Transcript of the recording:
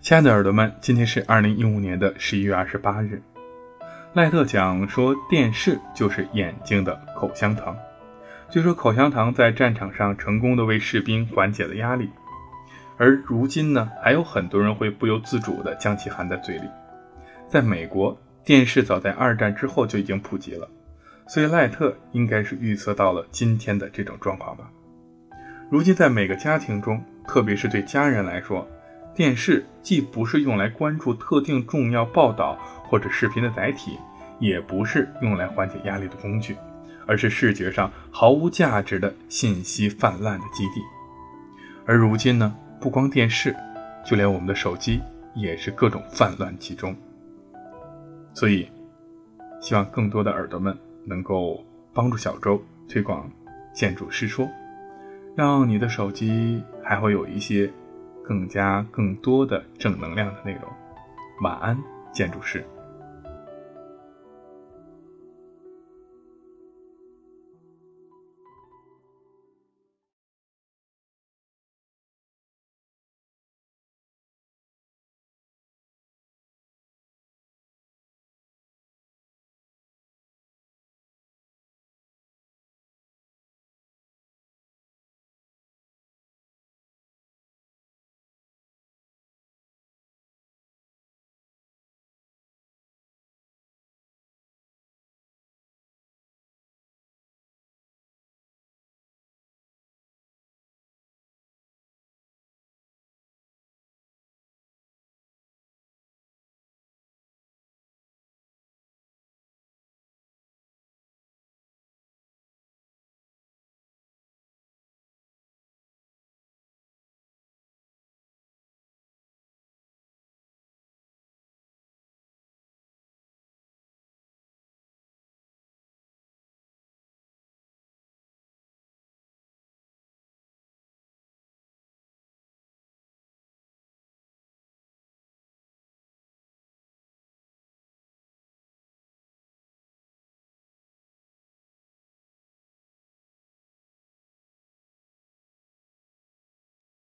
亲爱的耳朵们，今天是二零一五年的十一月二十八日。赖特讲说，电视就是眼睛的口香糖。据说口香糖在战场上成功的为士兵缓解了压力，而如今呢，还有很多人会不由自主的将其含在嘴里。在美国，电视早在二战之后就已经普及了，所以赖特应该是预测到了今天的这种状况吧。如今在每个家庭中，特别是对家人来说，电视既不是用来关注特定重要报道或者视频的载体，也不是用来缓解压力的工具。而是视觉上毫无价值的信息泛滥的基地，而如今呢，不光电视，就连我们的手机也是各种泛滥其中。所以，希望更多的耳朵们能够帮助小周推广建筑师说，让你的手机还会有一些更加更多的正能量的内容。晚安，建筑师。